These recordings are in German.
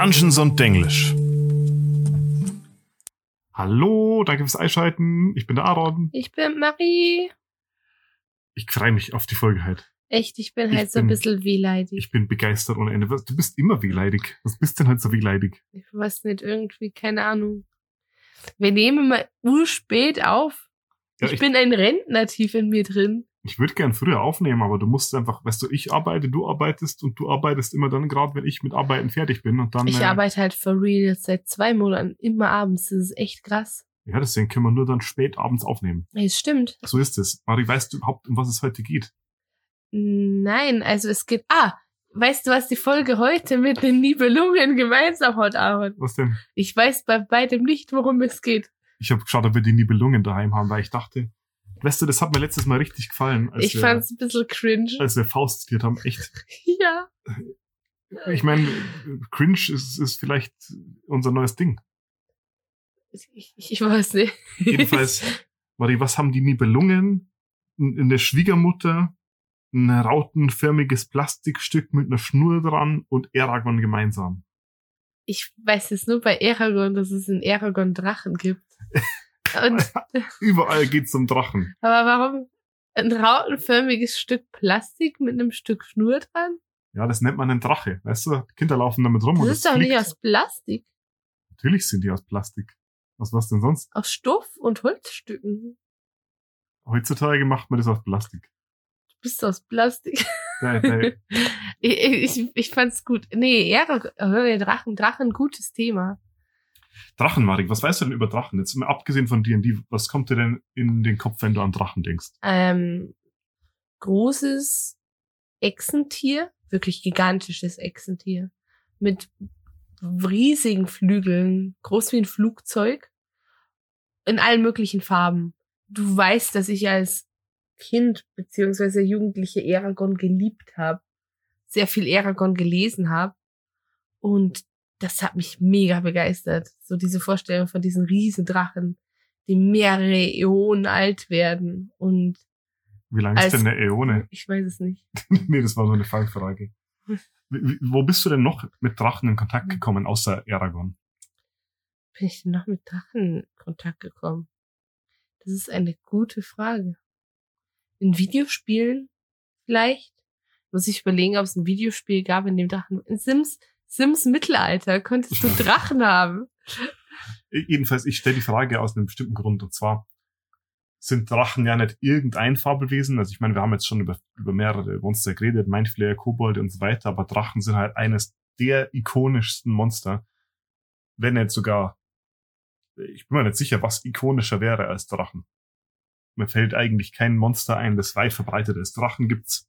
Dungeons und Denglisch. Hallo, danke fürs Einschalten. Ich bin der Aaron. Ich bin Marie. Ich freue mich auf die Folge heute. Echt, ich bin Ich halt so ein bisschen wehleidig. Ich bin begeistert ohne Ende. Du bist immer wehleidig. Was bist denn halt so wehleidig? Ich weiß nicht, irgendwie, keine Ahnung. Wir nehmen mal urspät auf. Ja, ich, ich- bin ein Rentner tief in mir drin. Ich würde gern früher aufnehmen, aber du musst einfach, weißt du, ich arbeite, du arbeitest und du arbeitest immer dann gerade, wenn ich mit Arbeiten fertig bin und dann. Ich äh, arbeite halt for real seit zwei Monaten immer abends. Das ist echt krass. Ja, deswegen können wir nur dann spät abends aufnehmen. Es stimmt. So ist es. Mari, weißt du überhaupt, um was es heute geht? Nein, also es geht. Ah, weißt du, was die Folge heute mit den Nibelungen gemeinsam hat, Aaron? Was denn? Ich weiß bei beidem nicht, worum es geht. Ich habe geschaut, ob wir die Nibelungen daheim haben, weil ich dachte, weißt du, das hat mir letztes Mal richtig gefallen, ich wir, fand's ein bisschen cringe. als wir Faust zitiert haben. Echt. ja. Ich meine, cringe ist, ist vielleicht unser neues Ding. Ich, ich weiß nicht. Jedenfalls, Mari, was haben die Nibelungen? N- Eine Schwiegermutter, ein rautenförmiges Plastikstück mit einer Schnur dran und Eragon gemeinsam. Ich weiß jetzt nur bei Eragon, dass es in Eragon Drachen gibt. Und, Überall geht's um Drachen. aber warum ein rautenförmiges Stück Plastik mit einem Stück Schnur dran? Ja, das nennt man einen Drache. Weißt du, Kinder laufen damit rum Das und ist doch fliegt. nicht aus Plastik, Natürlich sind die aus Plastik. Was was denn sonst? aus Stoff und Holzstücken. Heutzutage macht man das aus Plastik. Du bist aus Plastik. Der, der, ich, ich, ich fand's gut. Nee, äh, Drachen, Drachen, gutes Thema. Drachen, Marik, was weißt du denn über Drachen? Jetzt mal abgesehen von D&D, was kommt dir denn in den Kopf, wenn du an Drachen denkst? Ähm, großes Echsentier, wirklich gigantisches Echsentier, mit riesigen Flügeln, groß wie ein Flugzeug, in allen möglichen Farben. Du weißt, dass ich als Kind beziehungsweise Jugendliche Eragon geliebt habe, sehr viel Eragon gelesen habe und das hat mich mega begeistert. So diese Vorstellung von diesen Riesendrachen, die mehrere Äonen alt werden und Wie lange ist denn eine Äone? ich weiß es nicht. nee, das war nur eine Fangfrage. Wo bist du denn noch mit Drachen in Kontakt gekommen, außer Eragon? Bin ich denn noch mit Drachen in Kontakt gekommen? Das ist eine gute Frage. In Videospielen vielleicht? Muss ich überlegen, ob es ein Videospiel gab, in dem Drachen. In Sims, Sims Mittelalter konntest du Drachen haben. Jedenfalls, ich stelle die Frage aus einem bestimmten Grund. Und zwar sind Drachen ja nicht irgendein Fabelwesen. Also ich meine, wir haben jetzt schon über, über mehrere Monster geredet, Mindflayer, Kobolde und so weiter, aber Drachen sind halt eines der ikonischsten Monster. Wenn nicht sogar, ich bin mir nicht sicher, was ikonischer wäre als Drachen. Mir fällt eigentlich kein Monster ein, das weit verbreitet ist. Drachen gibt's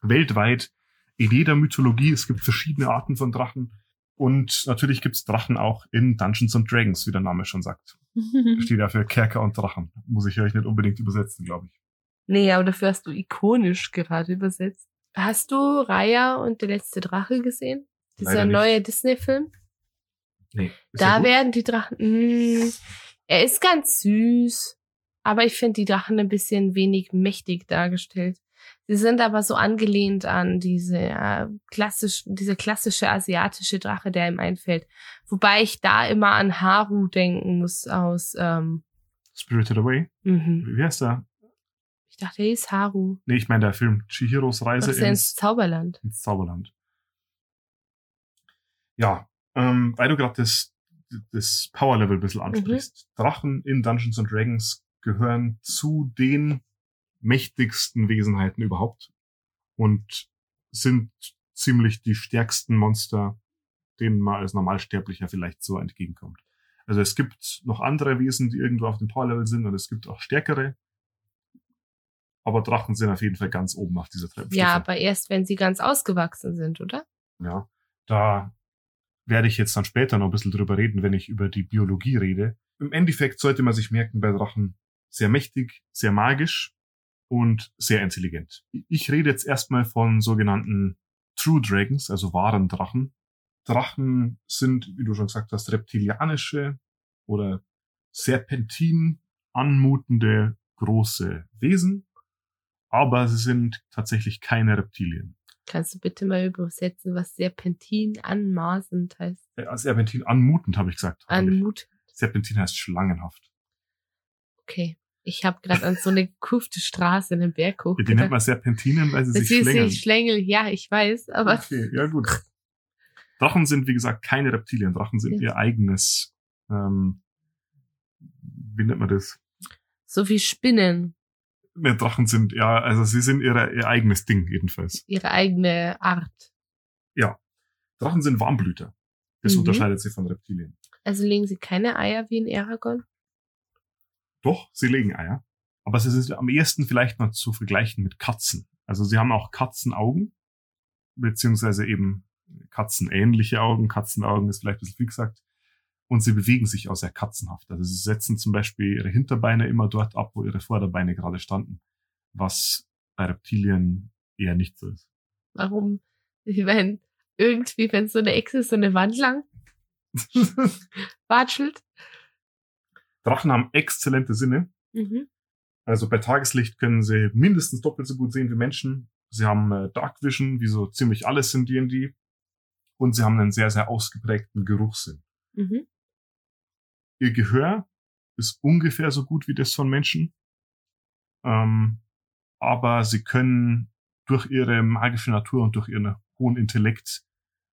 weltweit in jeder Mythologie. Es gibt verschiedene Arten von Drachen. Und natürlich gibt's Drachen auch in Dungeons and Dragons, wie der Name schon sagt. Steht ja für Kerker und Drachen. Muss ich euch nicht unbedingt übersetzen, glaube ich. nee, aber dafür hast du ikonisch gerade übersetzt. Hast du Raya und der letzte Drache gesehen? Dieser neue Disney-Film? Nee. Da werden die Drachen. Mh, er ist ganz süß, aber ich finde die Drachen ein bisschen wenig mächtig dargestellt. Sie sind aber so angelehnt an diese äh, klassisch, diese klassische asiatische Drache, der ihm einfällt. Wobei ich da immer an Haru denken muss aus. Ähm, Spirited Away. mhm. Wie heißt der? Ich dachte, er ist Haru. Nee, ich meine der Film Chihiros Reise ins ins, Zauberland. ins Zauberland. Ja, ähm, weil du gerade das, das Power-Level ein bisschen ansprichst. Drachen in Dungeons and Dragons gehören zu den mächtigsten Wesenheiten überhaupt und sind ziemlich die stärksten Monster, denen man als Normalsterblicher vielleicht so entgegenkommt. Also es gibt noch andere Wesen, die irgendwo auf dem Power-Level sind und es gibt auch stärkere. Aber Drachen sind auf jeden Fall ganz oben auf dieser Treppenstufe. Ja, aber erst wenn sie ganz ausgewachsen sind, oder? Ja, da werde ich jetzt dann später noch ein bisschen drüber reden, wenn ich über die Biologie rede. Im Endeffekt sollte man sich merken bei Drachen sehr mächtig, sehr magisch und sehr intelligent. Ich rede jetzt erstmal von sogenannten True Dragons, also wahren Drachen. Drachen sind, wie du schon gesagt hast, reptilianische oder serpentin anmutende große Wesen, aber sie sind tatsächlich keine Reptilien. Kannst du bitte mal übersetzen, was Serpentin anmaßend heißt? Äh, Serpentin anmutend, habe ich gesagt. hab ich. Anmut. Serpentin heißt schlangenhaft. Okay. Ich habe gerade an so eine kurfte Straße in den Berg hoch. Ja, die nennt man Serpentinen, weil sie Das sich schlängeln. sich Schlängel, ja, ich weiß, aber Okay, ja gut. Drachen sind, wie gesagt, keine Reptilien. Drachen sind Ja. ihr eigenes, ähm, wie nennt man das? so wie Spinnen, Ne, Drachen sind, ja, also sie sind ihre, ihr eigenes Ding jedenfalls. ihre eigene Art. Drachen sind Warmblüter. Das Mhm. unterscheidet sie von Reptilien. Also legen sie keine Eier wie in Aragon? Doch, sie legen Eier. Aber sie sind am ehesten vielleicht noch zu vergleichen mit Katzen. Also sie haben auch Katzenaugen, beziehungsweise eben katzenähnliche Augen. Katzenaugen ist vielleicht ein bisschen viel gesagt. Und sie bewegen sich auch sehr katzenhaft. Also sie setzen zum Beispiel ihre Hinterbeine immer dort ab, wo ihre Vorderbeine gerade standen. Was bei Reptilien eher nicht so ist. Warum? Ich meine, irgendwie, wenn so eine Echse so eine Wand lang watschelt. Drachen haben exzellente Sinne. Mhm. Also bei Tageslicht können sie mindestens doppelt so gut sehen wie Menschen. Sie haben äh, Dark Vision, wie so ziemlich alles in D&D. Und sie haben einen sehr, sehr ausgeprägten Geruchssinn. Mhm. Ihr Gehör ist ungefähr so gut wie das von Menschen. Ähm, aber sie können durch ihre magische Natur und durch ihren hohen Intellekt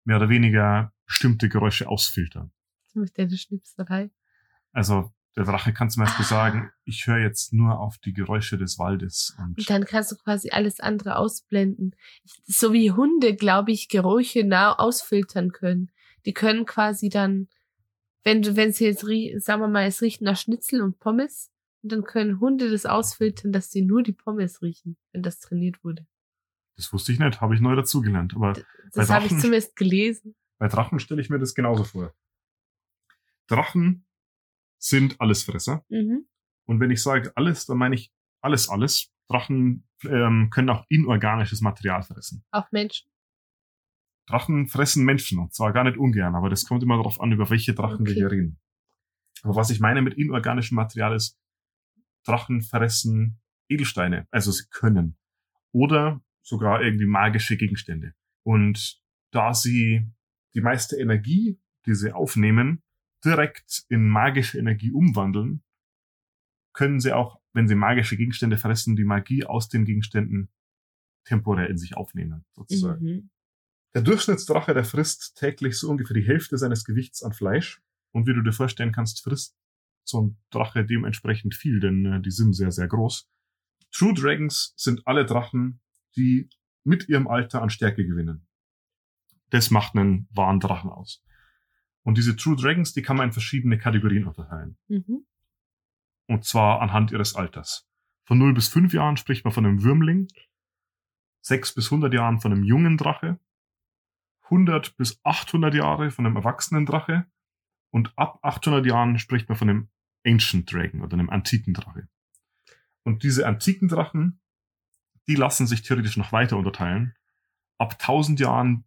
mehr oder weniger bestimmte Geräusche ausfiltern. Mit der Schnipserei. Also der Drache kann zum Beispiel Ah. sagen, ich höre jetzt nur auf die Geräusche des Waldes. Und Und dann kannst du quasi alles andere ausblenden. So wie Hunde, glaube ich, Geräusche nah ausfiltern können. Die können quasi dann, wenn wenn sie jetzt, sagen wir mal, es riecht nach Schnitzel und Pommes, und dann können Hunde das ausfiltern, dass sie nur die Pommes riechen, wenn das trainiert wurde. das wusste ich nicht, habe ich neu dazugelernt. Aber Das Bei habe ich zumindest gelesen. Bei Drachen stelle ich mir das genauso vor. Drachen sind Allesfresser. Mhm. Und wenn ich sage alles, dann meine ich alles, alles. Drachen ähm, können auch inorganisches Material fressen. Auch Menschen. Drachen fressen Menschen und zwar gar nicht ungern, aber das kommt immer darauf an, über welche Drachen wir Okay. hier reden. Aber was ich meine mit inorganischem Material ist, Drachen fressen Edelsteine, also sie können. Oder sogar irgendwie magische Gegenstände. Und da sie die meiste Energie, die sie aufnehmen, direkt in magische Energie umwandeln, können sie auch, wenn sie magische Gegenstände fressen, die Magie aus den Gegenständen temporär in sich aufnehmen, sozusagen. Mhm. Der Durchschnittsdrache, der frisst täglich so ungefähr die Hälfte seines Gewichts an Fleisch. Und wie du dir vorstellen kannst, frisst so ein Drache dementsprechend viel, denn äh, die sind sehr, sehr groß. True Dragons sind alle Drachen, die mit ihrem Alter an Stärke gewinnen. Das macht einen wahren Drachen aus. Und diese True Dragons, die kann man in verschiedene Kategorien unterteilen. Mhm. Und zwar anhand ihres Alters. Von 0 bis 5 Jahren spricht man von einem Würmling, 6 bis 100 Jahren von einem jungen Drache, 100 bis 800 Jahre von einem erwachsenen Drache und ab 800 Jahren spricht man von einem Ancient Dragon oder einem antiken Drache. Und diese antiken Drachen, die lassen sich theoretisch noch weiter unterteilen. Ab 1000 Jahren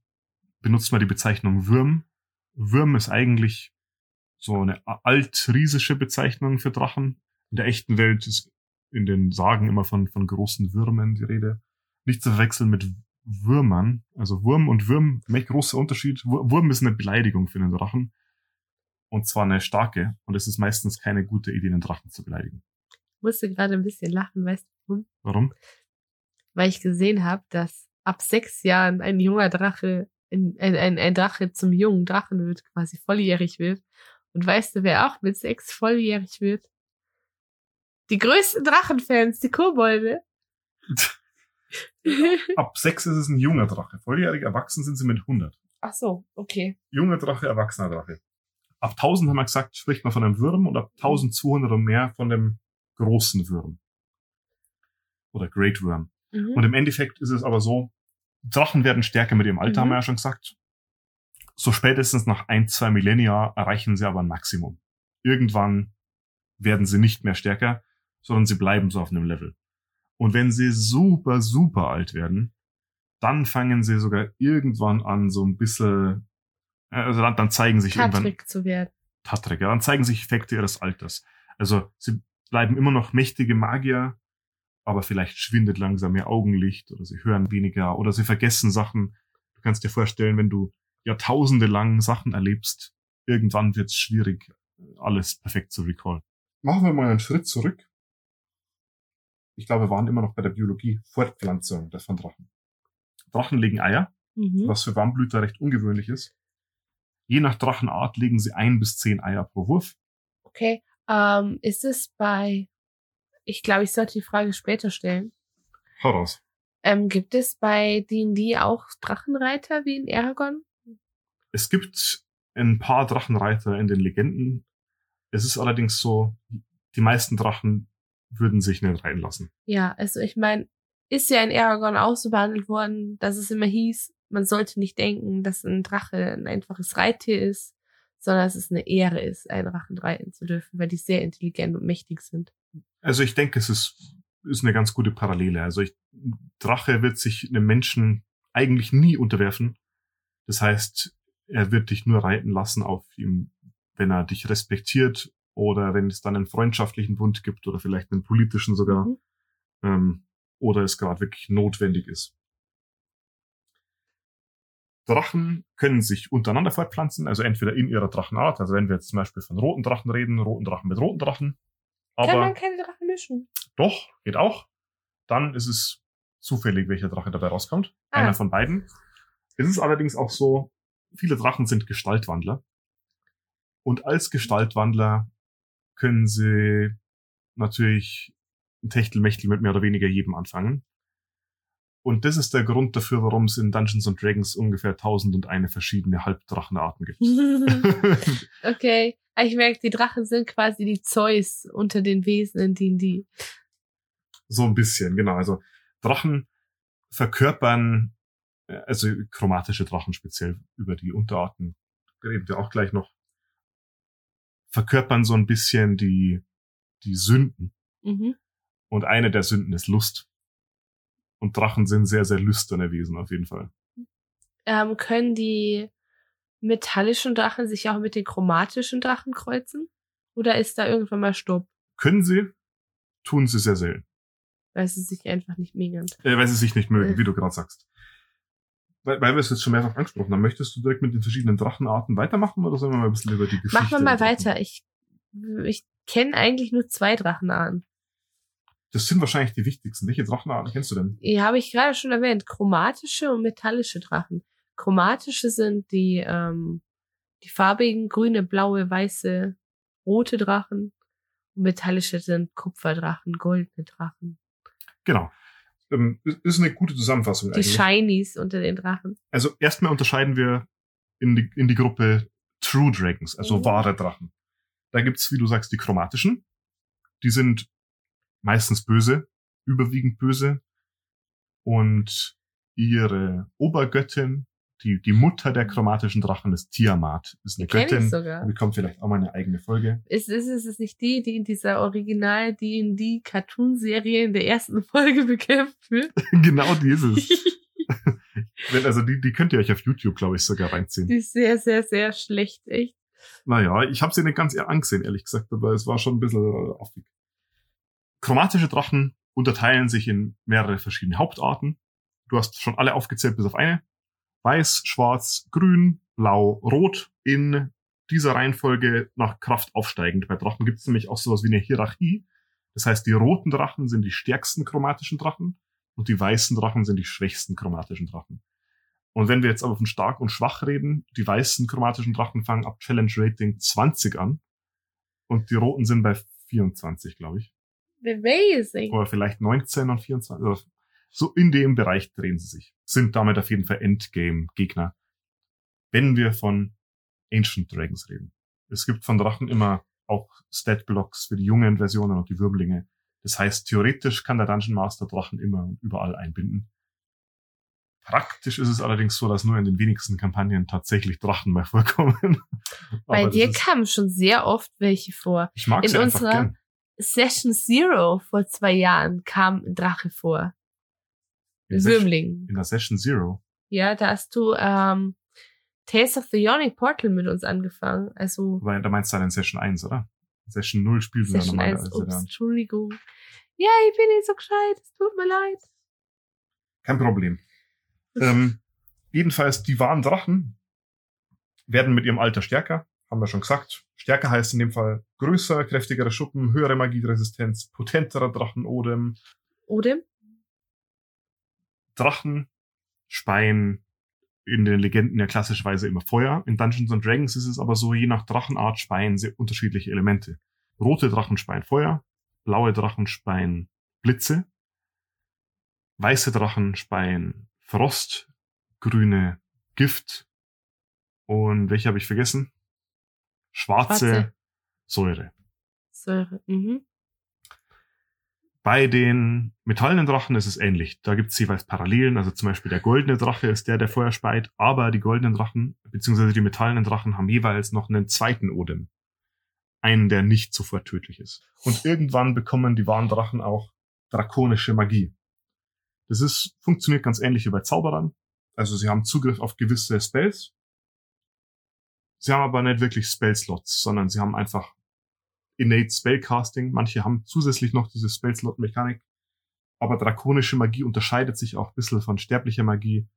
benutzt man die Bezeichnung Würm. Würm ist eigentlich so eine altriesische Bezeichnung für Drachen. In der echten Welt ist in den Sagen immer von, von großen Würmern die Rede. Nicht zu verwechseln mit Würmern. Also Wurm und Würm, ein großer Unterschied. Wur- Wurm ist eine Beleidigung für einen Drachen. Und zwar eine starke. Und es ist meistens keine gute Idee, einen Drachen zu beleidigen. Ich musste gerade ein bisschen lachen, weißt du warum? Warum? Weil ich gesehen habe, dass ab sechs Jahren ein junger Drache, ein, ein, ein, Drache zum jungen Drachen wird, quasi volljährig wird. Und weißt du, wer auch mit sechs volljährig wird? Die größten Drachenfans, die Kobolde. Ab sechs ist es ein junger Drache. Volljährig erwachsen sind sie mit 100. Ach so, okay. Junger Drache, erwachsener Drache. Ab 1000 haben wir gesagt, spricht man von einem Wurm und ab 1200 und mehr von dem großen Wurm. Oder Great Worm. Mhm. Und im Endeffekt ist es aber so, Drachen werden stärker mit ihrem Alter, Mhm. haben wir ja schon gesagt. So spätestens nach ein, zwei Millennia erreichen sie aber ein Maximum. Irgendwann werden sie nicht mehr stärker, sondern sie bleiben so auf einem Level. Und wenn sie super, super alt werden, dann fangen sie sogar irgendwann an, so ein bisschen, äh, also dann, dann zeigen sich irgendwann Patrick zu werden. Tatrik, ja, dann zeigen sich Effekte ihres Alters. Also sie bleiben immer noch mächtige Magier aber vielleicht schwindet langsam ihr Augenlicht oder sie hören weniger oder sie vergessen Sachen. Du kannst dir vorstellen, wenn du Jahrtausende lang Sachen erlebst, irgendwann wird es schwierig, alles perfekt zu recallen. Machen wir mal einen Schritt zurück. Ich glaube, wir waren immer noch bei der Biologie, Fortpflanzung der von Drachen. Drachen legen Eier, Mhm. was für Warmblüter recht ungewöhnlich ist. Je nach Drachenart legen sie ein bis zehn Eier pro Wurf. Okay. Ähm, ist es bei, ich glaube, ich sollte die Frage später stellen. Hau raus. Ähm, gibt es bei D&D auch Drachenreiter wie in Aragon? Es gibt ein paar Drachenreiter in den Legenden. Es ist allerdings so, die meisten Drachen würden sich nicht reiten lassen. Ja, also ich meine, ist ja in Aragon auch so behandelt worden, dass es immer hieß, man sollte nicht denken, dass ein Drache ein einfaches Reittier ist, sondern dass es eine Ehre ist, einen Drachen reiten zu dürfen, weil die sehr intelligent und mächtig sind. Also ich denke, es ist, ist eine ganz gute Parallele. Also ich, Drache wird sich einem Menschen eigentlich nie unterwerfen. Das heißt, er wird dich nur reiten lassen auf ihm, wenn er dich respektiert oder wenn es dann einen freundschaftlichen Bund gibt oder vielleicht einen politischen sogar. Mhm. ähm, oder es gerade wirklich notwendig ist. Drachen können sich untereinander fortpflanzen, also entweder in ihrer Drachenart, also wenn wir jetzt zum Beispiel von roten Drachen reden, roten Drachen mit roten Drachen. Kann Aber man keine Drachen mischen? doch, geht auch. Dann ist es zufällig, welcher Drache dabei rauskommt. Ah. Einer von beiden. Es ist allerdings auch so, viele Drachen sind Gestaltwandler. Und als Gestaltwandler können sie natürlich ein Techtelmechtel mit mehr oder weniger jedem anfangen. Und das ist der Grund dafür, warum es in Dungeons and Dragons ungefähr 1001 verschiedene Halbdrachenarten gibt. okay. Aber Ich merke, die Drachen sind quasi die Zeus unter den Wesen in D&D. So ein bisschen, genau. Also Drachen verkörpern, äh, also chromatische Drachen speziell über die Unterarten, reden wir auch gleich noch, verkörpern so ein bisschen die, die Sünden. Mhm. Und eine der Sünden ist Lust. Und Drachen sind sehr, sehr lüsterne Wesen auf jeden Fall. Ähm, können die metallischen Drachen sich auch mit den chromatischen Drachen kreuzen? Oder ist da irgendwann mal Stopp, Können sie, tun sie sehr selten, weil sie sich einfach nicht mengen? äh, weil sie sich nicht mögen, Äh. wie du gerade sagst. Weil, weil wir es jetzt schon mehrfach angesprochen haben, möchtest du direkt mit den verschiedenen Drachenarten weitermachen oder sollen wir mal ein bisschen über die Geschichte? Machen wir mal weiter. Ich, ich kenne eigentlich nur zwei Drachenarten. Das sind wahrscheinlich die wichtigsten. Welche Drachenarten kennst du denn? Die habe ich gerade schon erwähnt. Chromatische und metallische Drachen. Chromatische sind die, ähm, die farbigen grüne, blaue, weiße, rote Drachen. Und metallische sind Kupferdrachen, goldene Drachen. Genau. Ähm, ist eine gute Zusammenfassung Die eigentlich. Shinies unter den Drachen. Also erstmal unterscheiden wir in die, in die Gruppe True Dragons, also Mhm. wahre Drachen. Da gibt's, wie du sagst, die chromatischen. Die sind meistens böse, überwiegend böse. Und ihre Obergöttin, die, die Mutter der chromatischen Drachen ist Tiamat. Ist eine Die Göttin. sogar. Bekommt vielleicht auch mal eine eigene Folge. Ist, ist, ist es nicht die, die in dieser Original D&D Cartoon-Serie in der ersten Folge bekämpft wird? genau die ist es. Wenn, also die, die könnt ihr euch auf YouTube, glaube ich, sogar reinziehen. die ist sehr, sehr, sehr schlecht, echt. Naja, ich habe sie nicht ganz eher angesehen, ehrlich gesagt, aber es war schon ein bisschen affig. Chromatische Drachen unterteilen sich in mehrere verschiedene Hauptarten. Du hast schon alle aufgezählt, bis auf eine. Weiß, schwarz, grün, blau, rot in dieser Reihenfolge nach Kraft aufsteigend. Bei Drachen gibt es nämlich auch sowas wie eine Hierarchie. Das heißt, die roten Drachen sind die stärksten chromatischen Drachen und die weißen Drachen sind die schwächsten chromatischen Drachen. Und wenn wir jetzt aber von stark und schwach reden, die weißen chromatischen Drachen fangen ab Challenge Rating 20 an und die roten sind bei 24, glaube ich. Amazing. Oder vielleicht 19 und 24. Oder so in dem Bereich drehen sie sich. Sind damit auf jeden Fall Endgame-Gegner. Wenn wir von Ancient Dragons reden. Es gibt von Drachen immer auch Stat-Blocks für die jungen Versionen und die Würmlinge. Das heißt, theoretisch kann der Dungeon Master Drachen immer und überall einbinden. Praktisch ist es allerdings so, dass nur in den wenigsten Kampagnen tatsächlich Drachen mal vorkommen. Bei dir kamen schon sehr oft welche vor. ich mag in sie einfach unserer- gern. Session Zero vor zwei Jahren kam ein Drache vor. In, Session, Würmling. in der Session Zero. Ja, da hast du ähm, Tales of the Yawning Portal mit uns angefangen. Also Weil da meinst du dann in Session 1, oder? Session 0 spielen wir Session normalerweise 1, ups, dann. Entschuldigung. Ja, ich bin nicht so gescheit, es tut mir leid. Kein Problem. ähm, jedenfalls, die wahren Drachen werden mit ihrem Alter stärker, haben wir schon gesagt. Stärker heißt in dem Fall größer, kräftigere Schuppen, höhere Magieresistenz, potenterer Drachenodem. Odem? Drachen speien in den Legenden ja klassischerweise immer Feuer. In Dungeons and Dragons ist es aber so, je nach Drachenart speien sie unterschiedliche Elemente. Rote Drachen speien Feuer, blaue Drachen speien Blitze, weiße Drachen speien Frost, grüne Gift und welche habe ich vergessen? Schwarze, Schwarze. Säure. Säure. Mhm. Bei den metallenen Drachen ist es ähnlich. Da gibt es jeweils Parallelen. Also zum Beispiel der goldene Drache ist der, der Feuer speit, aber die goldenen Drachen, beziehungsweise die metallenen Drachen, haben jeweils noch einen zweiten Odem. Einen, der nicht sofort tödlich ist. Und irgendwann bekommen die wahren Drachen auch drakonische Magie. Das ist, funktioniert ganz ähnlich wie bei Zauberern. Also sie haben Zugriff auf gewisse Spells. Sie haben aber nicht wirklich Spellslots, sondern sie haben einfach innate Spellcasting. Manche haben zusätzlich noch diese Spellslot-Mechanik. Aber drakonische Magie unterscheidet sich auch ein bisschen von sterblicher Magie.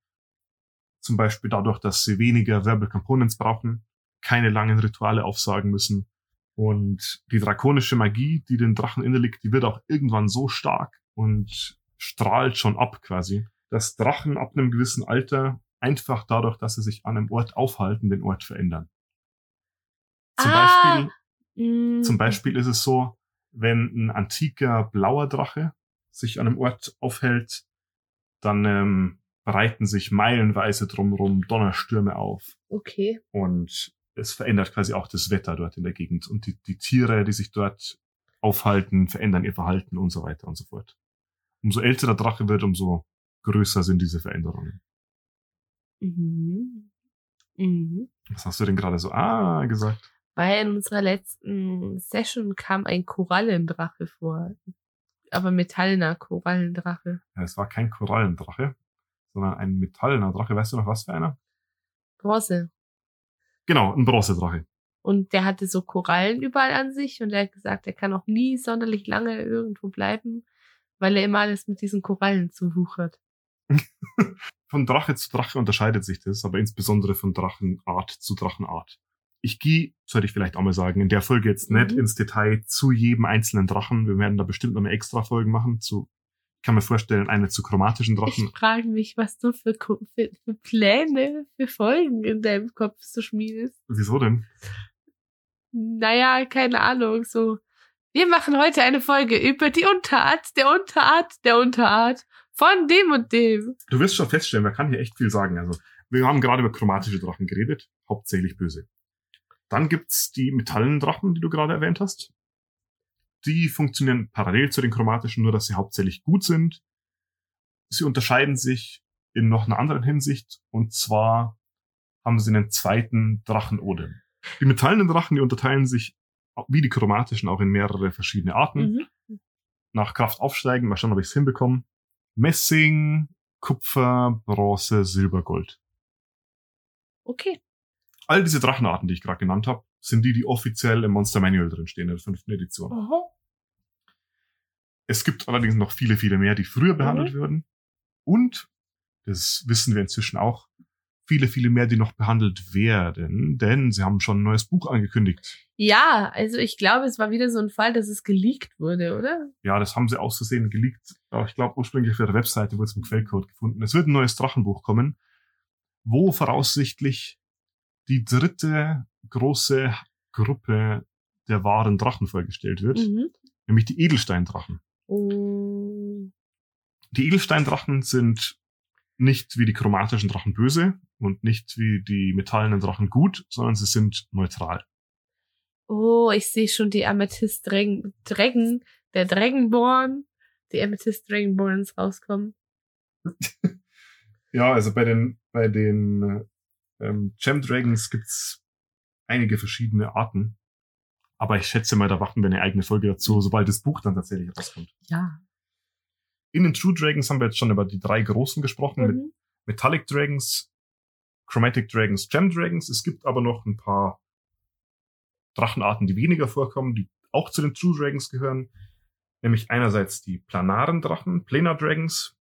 Zum Beispiel dadurch, dass sie weniger Verbal Components brauchen, keine langen Rituale aufsagen müssen. Und die drakonische Magie, die den Drachen innerliegt, die wird auch irgendwann so stark und strahlt schon ab quasi, dass Drachen ab einem gewissen Alter einfach dadurch, dass sie sich an einem Ort aufhalten, den Ort verändern. Zum Ah. Beispiel Mhm. zum Beispiel ist es so, wenn ein antiker blauer Drache sich an einem Ort aufhält, dann ähm, breiten sich meilenweise drumherum Donnerstürme auf Okay. und es verändert quasi auch das Wetter dort in der Gegend und die, die Tiere, die sich dort aufhalten, verändern ihr Verhalten und so weiter und so fort. Umso älter der Drache wird, umso größer sind diese Veränderungen. Mhm. Mhm. Was hast du denn gerade so ah gesagt? Weil in unserer letzten Session kam ein Korallendrache vor. Aber metallener Korallendrache. Ja, es war kein Korallendrache, sondern ein metallener Drache. Weißt du noch was für einer? Bronze. Genau, ein Bronzedrache. Und der hatte so Korallen überall an sich und er hat gesagt, er kann auch nie sonderlich lange irgendwo bleiben, weil er immer alles mit diesen Korallen zuwuchert. Von Drache zu Drache unterscheidet sich das, aber insbesondere von Drachenart zu Drachenart. Ich gehe, sollte ich vielleicht auch mal sagen, in der Folge jetzt nicht Mhm. ins Detail zu jedem einzelnen Drachen. Wir werden da bestimmt noch eine extra Folge machen zu, ich kann mir vorstellen, eine zu chromatischen Drachen. Ich frage mich, was du für, für, für Pläne, für Folgen in deinem Kopf so schmiedest. Wieso denn? Naja, keine Ahnung, so. Wir machen heute eine Folge über die Unterart der Unterart der Unterart von dem und dem. Du wirst schon feststellen, man kann hier echt viel sagen. Also, wir haben gerade über chromatische Drachen geredet, hauptsächlich böse. Dann gibt's die metallenen Drachen, die du gerade erwähnt hast. Die funktionieren parallel zu den chromatischen, nur dass sie hauptsächlich gut sind. Sie unterscheiden sich in noch einer anderen Hinsicht, und zwar haben sie einen zweiten Drachenodem. Die metallenen Drachen, die unterteilen sich wie die chromatischen auch in mehrere verschiedene Arten Mhm. nach Kraft aufsteigen. Mal schauen, ob ich es hinbekomme. Messing, Kupfer, Bronze, Silber, Gold. Okay. All diese Drachenarten, die ich gerade genannt habe, sind die, die offiziell im Monster Manual drinstehen in der fünften Edition. Aha. Es gibt allerdings noch viele, viele mehr, die früher behandelt würden. Und, das wissen wir inzwischen auch, viele, viele mehr, die noch behandelt werden, denn sie haben schon ein neues Buch angekündigt. Ja, also ich glaube, es war wieder so ein Fall, dass es geleakt wurde, oder? Ja, das haben sie aus Versehen geleakt. Aber ich glaube, ursprünglich auf ihrer Webseite wurde es im Quellcode gefunden. Es wird ein neues Drachenbuch kommen, wo voraussichtlich die dritte große Gruppe der wahren Drachen vorgestellt wird, Mhm. nämlich die Edelsteindrachen. Oh. Die Edelsteindrachen sind nicht wie die chromatischen Drachen böse und nicht wie die metallenen Drachen gut, sondern sie sind neutral. Oh, ich sehe schon die Amethyst Dragon, Dragon der Dragonborn, die Amethyst Dragonborns rauskommen. Ja, also bei den, bei den ähm, Gem Dragons gibt's einige verschiedene Arten. Aber ich schätze mal, da machen wir eine eigene Folge dazu, sobald das Buch dann tatsächlich rauskommt. Ja. In den True Dragons haben wir jetzt schon über die drei großen gesprochen, mit Mhm. Metallic Dragons, Chromatic Dragons, Gem Dragons. Es gibt aber noch ein paar Drachenarten, die weniger vorkommen, die auch zu den True Dragons gehören. Nämlich einerseits die planaren Drachen, Planar Dragons.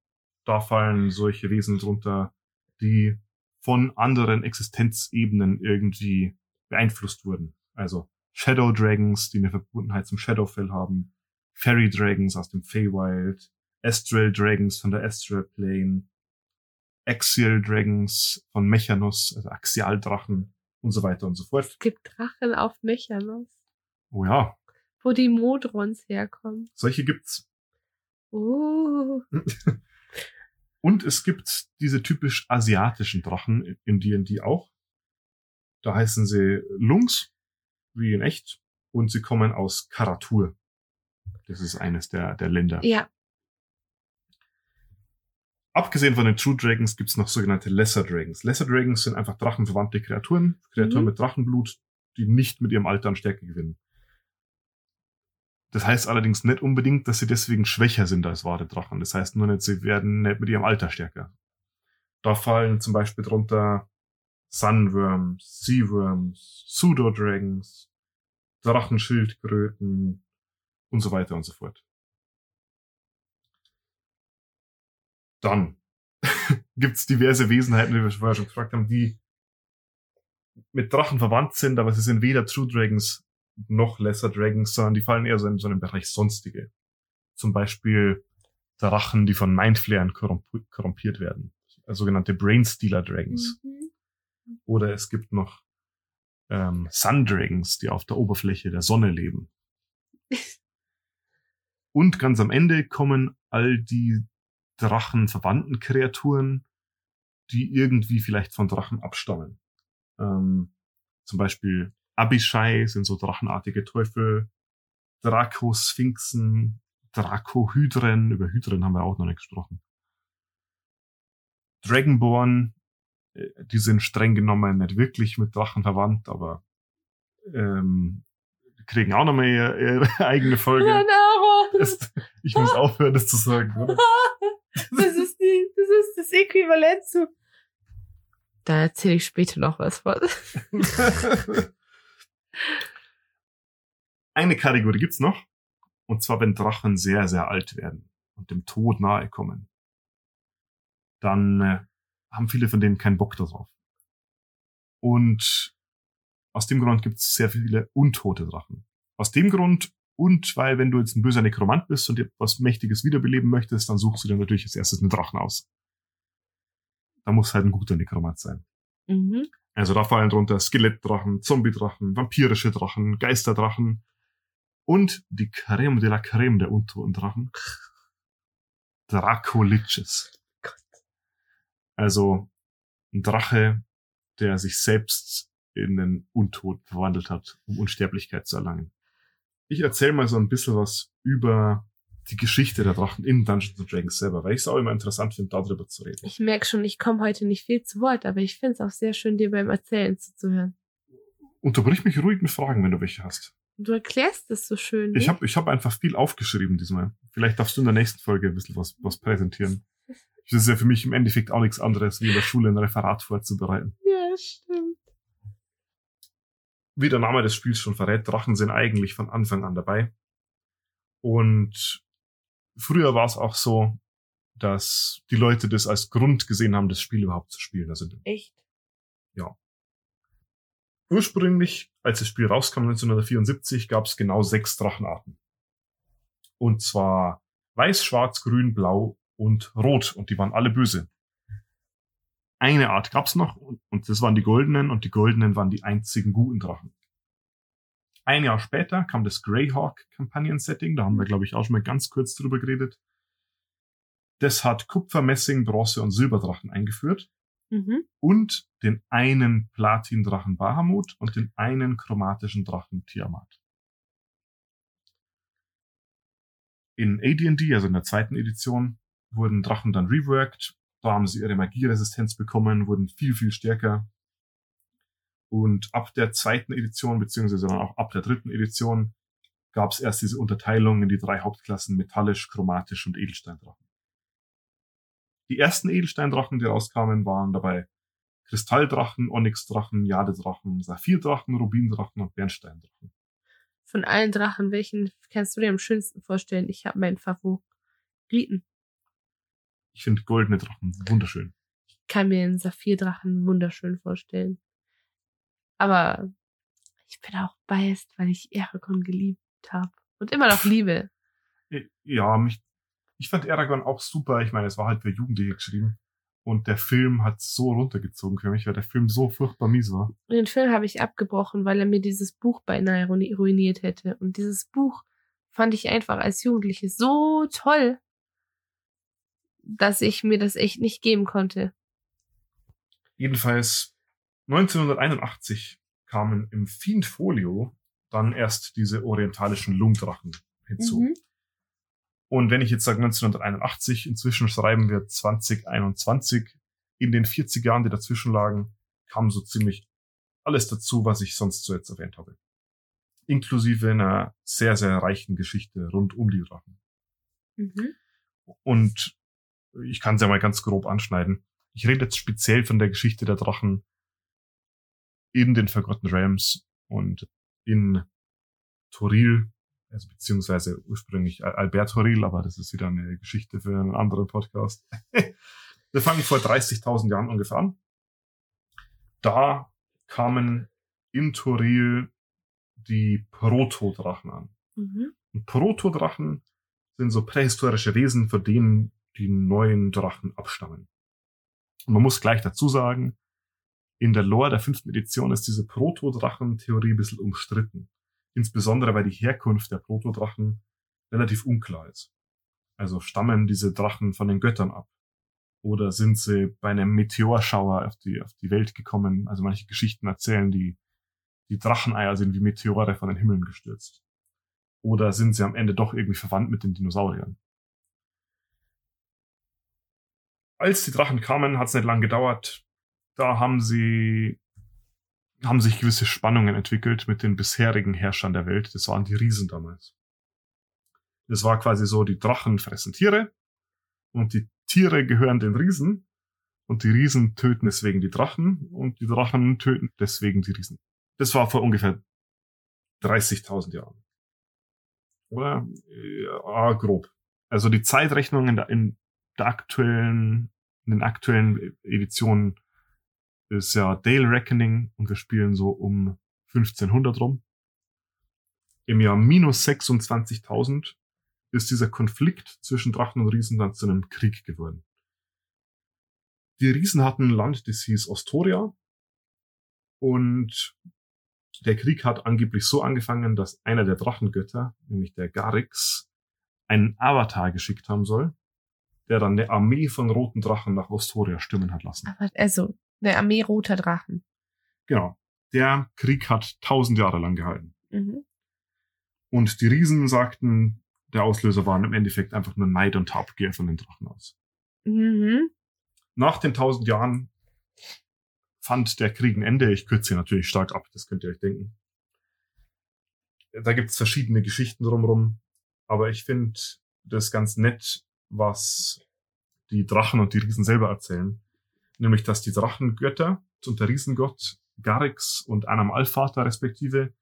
Da fallen solche Wesen drunter, die von anderen Existenzebenen irgendwie beeinflusst wurden. Also Shadow Dragons, die eine Verbundenheit zum Shadowfell haben, Fairy Dragons aus dem Feywild, Astral Dragons von der Astral Plane, Axial Dragons von Mechanos, also Axialdrachen und so weiter und so fort. Es gibt Drachen auf Mechanos. Oh ja. Wo die Modrons herkommen. Solche gibt's. Oh. und es gibt diese typisch asiatischen Drachen in D&D auch. Da heißen sie Lungs, wie in echt, und sie kommen aus Karatur. Das ist eines der, der Länder. Ja. Abgesehen von den True Dragons gibt es noch sogenannte Lesser Dragons. Lesser Dragons sind einfach drachenverwandte Kreaturen, Kreaturen Mhm. mit Drachenblut, die nicht mit ihrem Alter an Stärke gewinnen. Das heißt allerdings nicht unbedingt, dass sie deswegen schwächer sind als wahre Drachen. Das heißt nur nicht, sie werden nicht mit ihrem Alter stärker. Da fallen zum Beispiel drunter Sunworms, Seaworms, Pseudo-Dragons, Drachenschildkröten und so weiter und so fort. Dann gibt's diverse Wesenheiten, wie wir vorher schon gefragt haben, die mit Drachen verwandt sind, aber sie sind weder True Dragons noch Lesser Dragons, sondern die fallen eher so in so einen Bereich Sonstige. Zum Beispiel Drachen, die von Mindflayern korrump korrumpiert werden. Also sogenannte Brainstealer Dragons. Mhm. Oder es gibt noch ähm, Sun Dragons, die auf der Oberfläche der Sonne leben. Und ganz am Ende kommen all die drachenverwandten Kreaturen, die irgendwie vielleicht von Drachen abstammen. Ähm, zum Beispiel Abishai sind so drachenartige Teufel, Draco-Sphinxen, Draco-Hydren, über Hydren haben wir auch noch nicht gesprochen. Dragonborn, äh, die sind streng genommen nicht wirklich mit Drachen verwandt, aber ähm, kriegen auch nochmal ihre, ihre eigene Folge. Ich muss aufhören, das zu sagen. Oder? Das ist die, das ist das Äquivalent zu. Da erzähle ich später noch was von. Eine Kategorie gibt's noch, und zwar wenn Drachen sehr, sehr alt werden und dem Tod nahe kommen. Dann äh, haben viele von denen keinen Bock darauf. Und aus dem Grund gibt's sehr viele untote Drachen. Aus dem Grund und weil, wenn du jetzt ein böser Nekromant bist und dir was Mächtiges wiederbeleben möchtest, dann suchst du dir natürlich als erstes einen Drachen aus. Da muss halt ein guter Nekromant sein. Mhm. Also da fallen drunter Skelettdrachen, Zombie-Drachen, vampirische Drachen, Geisterdrachen und die Creme de la Creme der untoten Drachen. Dracoliches. Also ein Drache, der sich selbst in den Untod verwandelt hat, um Unsterblichkeit zu erlangen. Ich erzähle mal so ein bisschen was über die Geschichte der Drachen in Dungeons and Dragons selber, weil ich es auch immer interessant finde, darüber zu reden. Ich merke schon, ich komme heute nicht viel zu Wort, aber ich finde es auch sehr schön, dir beim Erzählen zuzuhören. Unterbrich mich ruhig mit Fragen, wenn du welche hast. Du erklärst es so schön. Ich habe ich hab einfach viel aufgeschrieben diesmal. Vielleicht darfst du in der nächsten Folge ein bisschen was, was präsentieren. Das ist ja für mich im Endeffekt auch nichts anderes, wie in der Schule ein Referat vorzubereiten. Ja, stimmt. Wie der Name des Spiels schon verrät, Drachen sind eigentlich von Anfang an dabei. Und früher war es auch so, dass die Leute das als Grund gesehen haben, das Spiel überhaupt zu spielen. Also Echt. ursprünglich, als das Spiel rauskam 1974, gab es genau sechs Drachenarten. Und zwar weiß, schwarz, grün, blau und rot. Und die waren alle böse. Eine Art gab's noch und, und das waren die goldenen und die goldenen waren die einzigen guten Drachen. Ein Jahr später kam das Greyhawk Kampagnen-Setting, da haben wir, glaube ich, auch schon mal ganz kurz drüber geredet. Das hat Kupfer, Messing, Bronze und Silberdrachen eingeführt Mhm. und den einen Platindrachen Bahamut und den einen chromatischen Drachen Tiamat. In AD&D, also in der zweiten Edition, wurden Drachen dann reworked. Da haben sie ihre Magieresistenz bekommen, wurden viel, viel stärker. Und ab der zweiten Edition, beziehungsweise dann auch ab der dritten Edition, gab es erst diese Unterteilung in die drei Hauptklassen metallisch, chromatisch und Edelsteindrachen. Die ersten Edelsteindrachen, die rauskamen, waren dabei Kristalldrachen, Onyxdrachen, Jadedrachen, Saphirdrachen, Rubindrachen und Bernsteindrachen. Von allen Drachen, welchen kannst du dir am schönsten vorstellen? Ich habe meinen Favoriten. Ich finde goldene Drachen wunderschön. Ich kann mir einen Saphirdrachen wunderschön vorstellen. Aber ich bin auch biased, weil ich Eragon geliebt habe. Und immer noch liebe. Ja, mich, ich fand Eragon auch super. Ich meine, es war halt für Jugendliche geschrieben. Und der Film hat so runtergezogen für mich, weil der Film so furchtbar mies war. Den Film habe ich abgebrochen, weil er mir dieses Buch beinahe ruiniert hätte. Und dieses Buch fand ich einfach als Jugendliche so toll, dass ich mir das echt nicht geben konnte. Jedenfalls 1981 kamen im Fiend Folio dann erst diese orientalischen Lungdrachen hinzu. Mhm. Und wenn ich jetzt sage 1981, inzwischen schreiben wir 2021, in den 40 Jahren, die dazwischen lagen, kam so ziemlich alles dazu, was ich sonst so jetzt erwähnt habe. Inklusive einer sehr, sehr reichen Geschichte rund um die Drachen. Mhm. Und ich kann es ja mal ganz grob anschneiden. Ich rede jetzt speziell von der Geschichte der Drachen in den Forgotten Realms und in Toril also beziehungsweise ursprünglich Albert Horil, aber das ist wieder eine Geschichte für einen anderen Podcast. Wir fangen vor 30.000 Jahren ungefähr an. Da kamen in Toril die Protodrachen an. Mhm. Und Protodrachen sind so prähistorische Wesen, von denen die neuen Drachen abstammen. Und man muss gleich dazu sagen, in der Lore der fünften Edition ist diese Protodrachen-Theorie ein bisschen umstritten. Insbesondere weil die Herkunft der Protodrachen relativ unklar ist. Also stammen diese Drachen von den Göttern ab? Oder sind sie bei einem Meteorschauer auf die, auf die Welt gekommen? Also manche Geschichten erzählen, die, die Dracheneier sind wie Meteore von den Himmeln gestürzt. Oder sind sie am Ende doch irgendwie verwandt mit den Dinosauriern? Als die Drachen kamen, hat es nicht lang gedauert. Da haben sie haben sich gewisse Spannungen entwickelt mit den bisherigen Herrschern der Welt. Das waren die Riesen damals. Das war quasi so, die Drachen fressen Tiere und die Tiere gehören den Riesen und die Riesen töten deswegen die Drachen und die Drachen töten deswegen die Riesen. Das war vor ungefähr 30.000 Jahren. Oder? Ja, grob. Also die Zeitrechnung in der, aktuellen, in den aktuellen Editionen ist ja Dale Reckoning und wir spielen so um 1500 rum. Im Jahr minus 26.000 ist dieser Konflikt zwischen Drachen und Riesen dann zu einem Krieg geworden. Die Riesen hatten ein Land, das hieß Ostoria und der Krieg hat angeblich so angefangen, dass einer der Drachengötter, nämlich der Garix, einen Avatar geschickt haben soll, der dann eine Armee von roten Drachen nach Ostoria stimmen hat lassen. Aber also eine Armee roter Drachen. Genau. Der Krieg hat tausend Jahre lang gehalten. Mhm. Und die Riesen sagten, der Auslöser waren im Endeffekt einfach nur Neid und Habgier von den Drachen aus. Mhm. Nach den tausend Jahren fand der Krieg ein Ende. Ich kürze hier natürlich stark ab, das könnt ihr euch denken. Da gibt's verschiedene Geschichten drumherum, aber ich finde das ganz nett, was die Drachen und die Riesen selber erzählen nämlich dass die Drachengötter und der Riesengott Garix und Anam Allvater respektive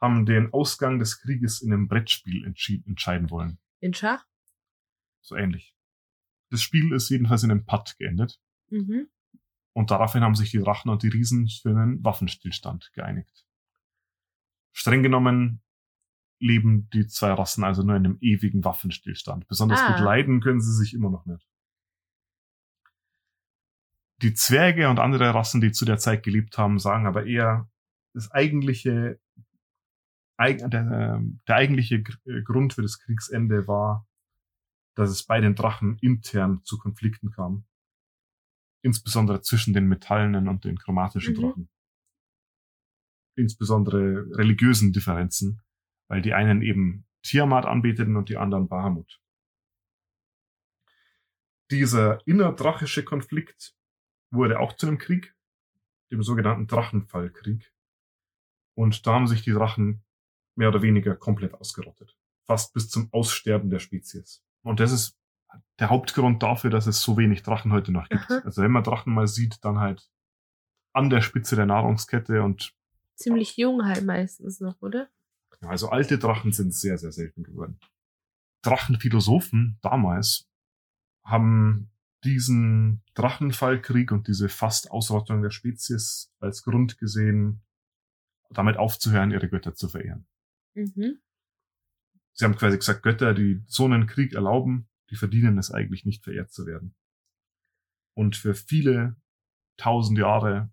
haben den Ausgang des Krieges in einem Brettspiel entscheiden wollen. In Schach? So ähnlich. Das Spiel ist jedenfalls in einem Putt geendet. Mhm. Und daraufhin haben sich die Drachen und die Riesen für einen Waffenstillstand geeinigt. Streng genommen leben die zwei Rassen also nur in einem ewigen Waffenstillstand. Besonders ah. gut leiden können sie sich immer noch nicht die Zwerge und andere Rassen, die zu der Zeit gelebt haben, sagen aber eher, das eigentliche, der, der eigentliche äh, Grund für das Kriegsende war, dass es bei den Drachen intern zu Konflikten kam. Insbesondere zwischen den metallenen und den chromatischen mhm. Drachen. Insbesondere religiösen Differenzen, weil die einen eben Tiamat anbeteten und die anderen Bahamut. Dieser innerdrachische Konflikt wurde auch zu einem Krieg, dem sogenannten Drachenfallkrieg. Und da haben sich die Drachen mehr oder weniger komplett ausgerottet. Fast bis zum Aussterben der Spezies. Und das ist der Hauptgrund dafür, dass es so wenig Drachen heute noch gibt. Aha. Also wenn man Drachen mal sieht, dann halt an der Spitze der Nahrungskette und ziemlich jung halt meistens noch, oder? Also alte Drachen sind sehr, sehr selten geworden. Drachenphilosophen damals haben diesen Drachenfallkrieg und diese fast Ausrottung der Spezies als Grund gesehen, damit aufzuhören, ihre Götter zu verehren. Mhm. Sie haben quasi gesagt, Götter, die so einen Krieg erlauben, die verdienen es eigentlich nicht verehrt zu werden. Und für viele tausend Jahre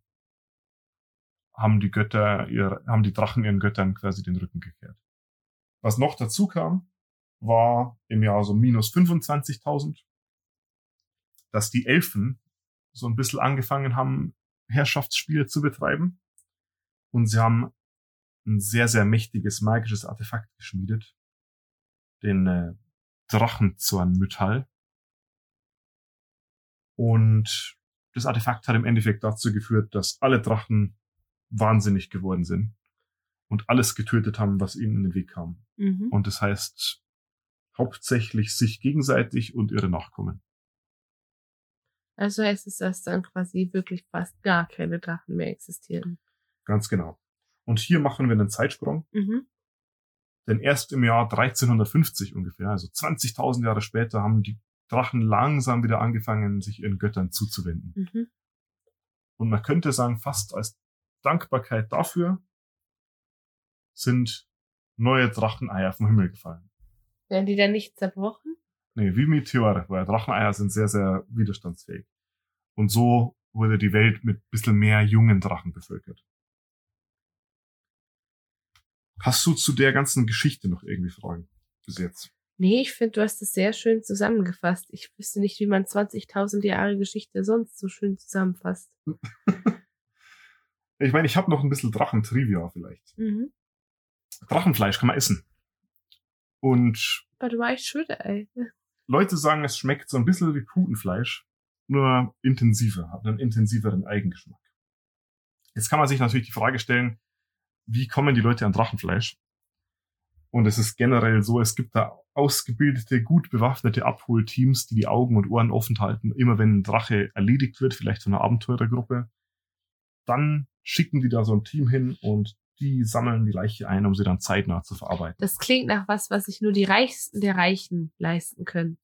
haben die Götter, ihr, haben die Drachen ihren Göttern quasi den Rücken gekehrt. Was noch dazu kam, war im Jahr so minus 25.000, dass die Elfen so ein bisschen angefangen haben, Herrschaftsspiele zu betreiben. Und sie haben ein sehr, sehr mächtiges magisches Artefakt geschmiedet. Den äh, Drachenzorn Metall. Und das Artefakt hat im Endeffekt dazu geführt, dass alle Drachen wahnsinnig geworden sind und alles getötet haben, was ihnen in den Weg kam. Mhm. Und das heißt hauptsächlich sich gegenseitig und ihre Nachkommen. Also heißt es, dass dann quasi wirklich fast gar keine Drachen mehr existieren. Ganz genau. Und hier machen wir einen Zeitsprung, Mhm. denn erst im Jahr 1350 ungefähr, also 20.000 Jahre später, haben die Drachen langsam wieder angefangen, sich ihren Göttern zuzuwenden. Mhm. Und man könnte sagen, fast als Dankbarkeit dafür sind neue Dracheneier vom Himmel gefallen. Werden die dann nicht zerbrochen? Nee, wie Meteore, weil Dracheneier sind sehr, sehr widerstandsfähig. Und so wurde die Welt mit ein bisschen mehr jungen Drachen bevölkert. Hast du zu der ganzen Geschichte noch irgendwie Fragen bis jetzt? Nee, ich finde, du hast es sehr schön zusammengefasst. Ich wüsste nicht, wie man 20.000 Jahre Geschichte sonst so schön zusammenfasst. Ich meine, ich habe noch ein bisschen Drachentrivia vielleicht. Mhm. Drachenfleisch kann man essen. Und But why should I? Leute sagen, es schmeckt so ein bisschen wie Putenfleisch, nur intensiver, hat einen intensiveren Eigengeschmack. Jetzt kann man sich natürlich die Frage stellen, wie kommen die Leute an Drachenfleisch? Und es ist generell so, es gibt da ausgebildete, gut bewaffnete Abholteams, die die Augen und Ohren offen halten, immer wenn ein Drache erledigt wird, vielleicht von einer Abenteurergruppe. Dann schicken die da so ein Team hin und die sammeln die Leiche ein, um sie dann zeitnah zu verarbeiten. Das klingt nach was, was sich nur die Reichsten der Reichen leisten können.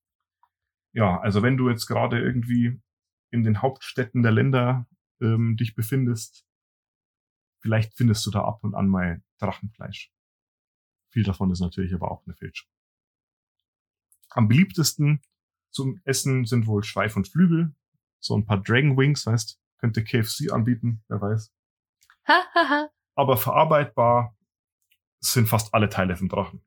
Ja, also wenn du jetzt gerade irgendwie in den Hauptstädten der Länder ähm, dich befindest, vielleicht findest du da ab und an mal Drachenfleisch. Viel davon ist natürlich aber auch eine Fälschung. Am beliebtesten zum Essen sind wohl Schweif und Flügel. So ein paar Dragon Wings, weißt, könnte KFC anbieten, wer weiß. Aber verarbeitbar sind fast alle Teile vom Drachen.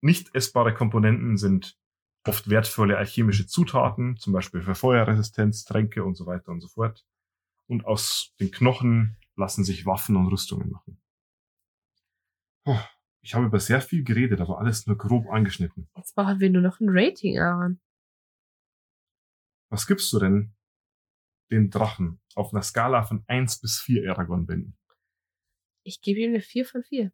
Nicht essbare Komponenten sind oft wertvolle alchemische Zutaten, zum Beispiel für Feuerresistenz, Tränke und so weiter und so fort. Und aus den Knochen lassen sich Waffen und Rüstungen machen. Ich habe über sehr viel geredet, aber alles nur grob angeschnitten. Jetzt brauchen wir nur noch ein Rating, Aaron. Was gibst du denn den Drachen auf einer Skala von 1 bis 4 Aragon-Bänden? Ich gebe ihm eine 4 von 4.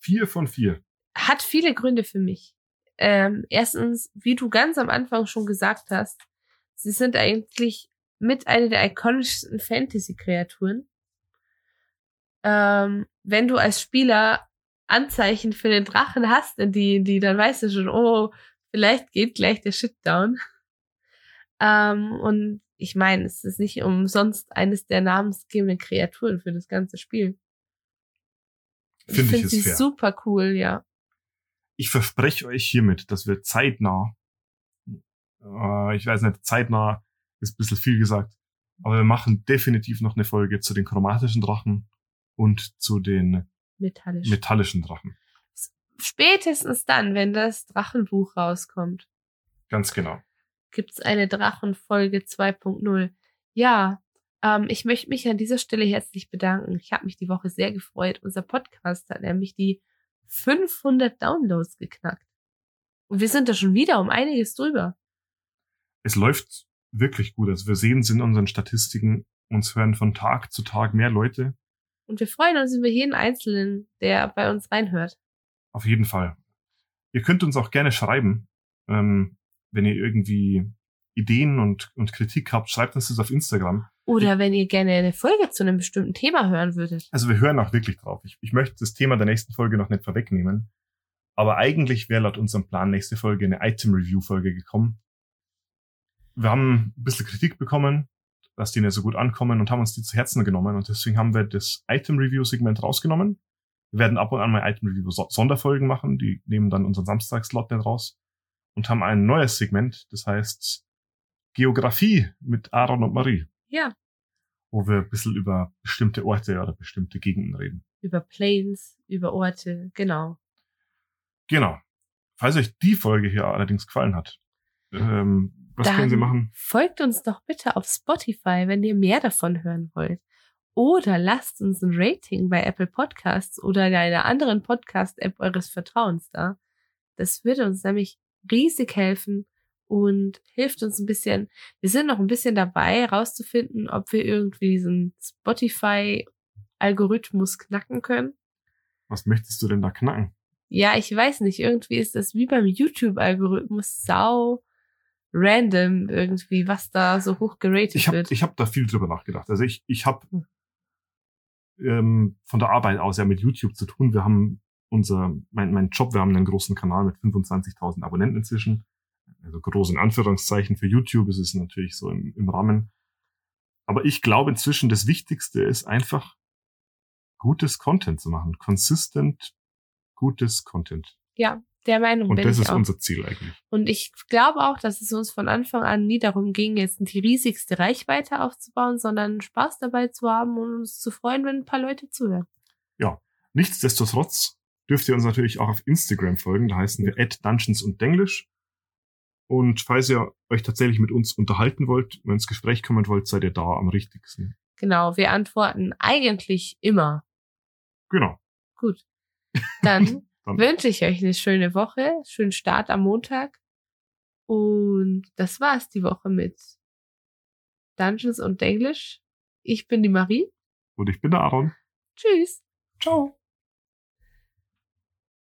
4 von 4. Hat viele Gründe für mich. Ähm, erstens, wie du ganz am Anfang schon gesagt hast, sie sind eigentlich mit einer der ikonischsten Fantasy-Kreaturen. Ähm, wenn du als Spieler Anzeichen für den Drachen hast in die, die, dann weißt du schon, oh, vielleicht geht gleich der Shit down. Ähm, und ich meine, es ist nicht umsonst eines der namensgebenden Kreaturen für das ganze Spiel. Finde ich, finde ist sie fair. super cool, ja. Ich verspreche euch hiermit, dass wir zeitnah, äh, ich weiß nicht, zeitnah ist ein bisschen viel gesagt, aber wir machen definitiv noch eine Folge zu den chromatischen Drachen und zu den Metallisch. metallischen Drachen. Spätestens dann, wenn das Drachenbuch rauskommt, Ganz genau. Gibt's eine Drachenfolge 2.0. Ja, ähm, ich möchte mich an dieser Stelle herzlich bedanken. Ich habe mich die Woche sehr gefreut. Unser Podcast hat nämlich die 500 Downloads geknackt. Und wir sind da schon wieder um einiges drüber. Es läuft wirklich gut. Also wir sehen es in unseren Statistiken. Uns hören von Tag zu Tag mehr Leute. Und wir freuen uns über jeden Einzelnen, der bei uns reinhört. Auf jeden Fall. Ihr könnt uns auch gerne schreiben, ähm, wenn ihr irgendwie Ideen und, und Kritik habt, schreibt uns das auf Instagram. Oder wenn ihr gerne eine Folge zu einem bestimmten Thema hören würdet. Also wir hören auch wirklich drauf. Ich, ich möchte das Thema der nächsten Folge noch nicht vorwegnehmen. Aber eigentlich wäre laut unserem Plan nächste Folge eine Item-Review-Folge gekommen. Wir haben ein bisschen Kritik bekommen, dass die nicht so gut ankommen und haben uns die zu Herzen genommen. Und deswegen haben wir das Item-Review-Segment rausgenommen. Wir werden ab und an mal Item-Review-Sonderfolgen machen. Die nehmen dann unseren Samstagslot nicht raus. Und haben ein neues Segment, das heißt Geografie mit Aaron und Marie. Ja. Wo wir ein bisschen über bestimmte Orte oder bestimmte Gegenden reden. Über Planes, über Orte, genau. Genau. Falls euch die Folge hier allerdings gefallen hat, ähm, was Dann können Sie machen? Folgt uns doch bitte auf Spotify, wenn ihr mehr davon hören wollt. Oder lasst uns ein Rating bei Apple Podcasts oder in einer anderen Podcast-App eures Vertrauens da. Das würde uns nämlich riesig helfen und hilft uns ein bisschen. Wir sind noch ein bisschen dabei, herauszufinden, ob wir irgendwie diesen Spotify-Algorithmus knacken können. Was möchtest du denn da knacken? Ja, ich weiß nicht. Irgendwie ist das wie beim YouTube-Algorithmus sau random irgendwie, was da so hoch geratet Ich habe wird. ich hab da viel drüber nachgedacht. Also ich, ich habe Hm. ähm, von der Arbeit aus ja mit YouTube zu tun. Wir haben unser, mein, mein Job, wir haben einen großen Kanal mit 25.000 Abonnenten inzwischen. Also groß in Anführungszeichen für YouTube ist es natürlich so im, im Rahmen. Aber ich glaube inzwischen, das Wichtigste ist einfach gutes Content zu machen. Consistent gutes Content. ja, der Meinung Und bin das ich ist auch. unser Ziel eigentlich. Und ich glaube auch, dass es uns von Anfang an nie darum ging, jetzt die riesigste Reichweite aufzubauen, sondern Spaß dabei zu haben und uns zu freuen, wenn ein paar Leute zuhören. Nichtsdestotrotz dürft ihr uns natürlich auch auf Instagram folgen. Da heißen wir at Dungeons und Denglisch. Und falls ihr euch tatsächlich mit uns unterhalten wollt, wenn ins Gespräch kommen wollt, seid ihr da am richtigsten. Genau, wir antworten eigentlich immer. Genau. Gut. Dann Dann- wünsche ich euch eine schöne Woche, schönen Start am Montag. Und das war's die Woche mit Dungeons und Englisch. Ich bin die Marie. Und ich bin der Aaron. Tschüss. Ciao.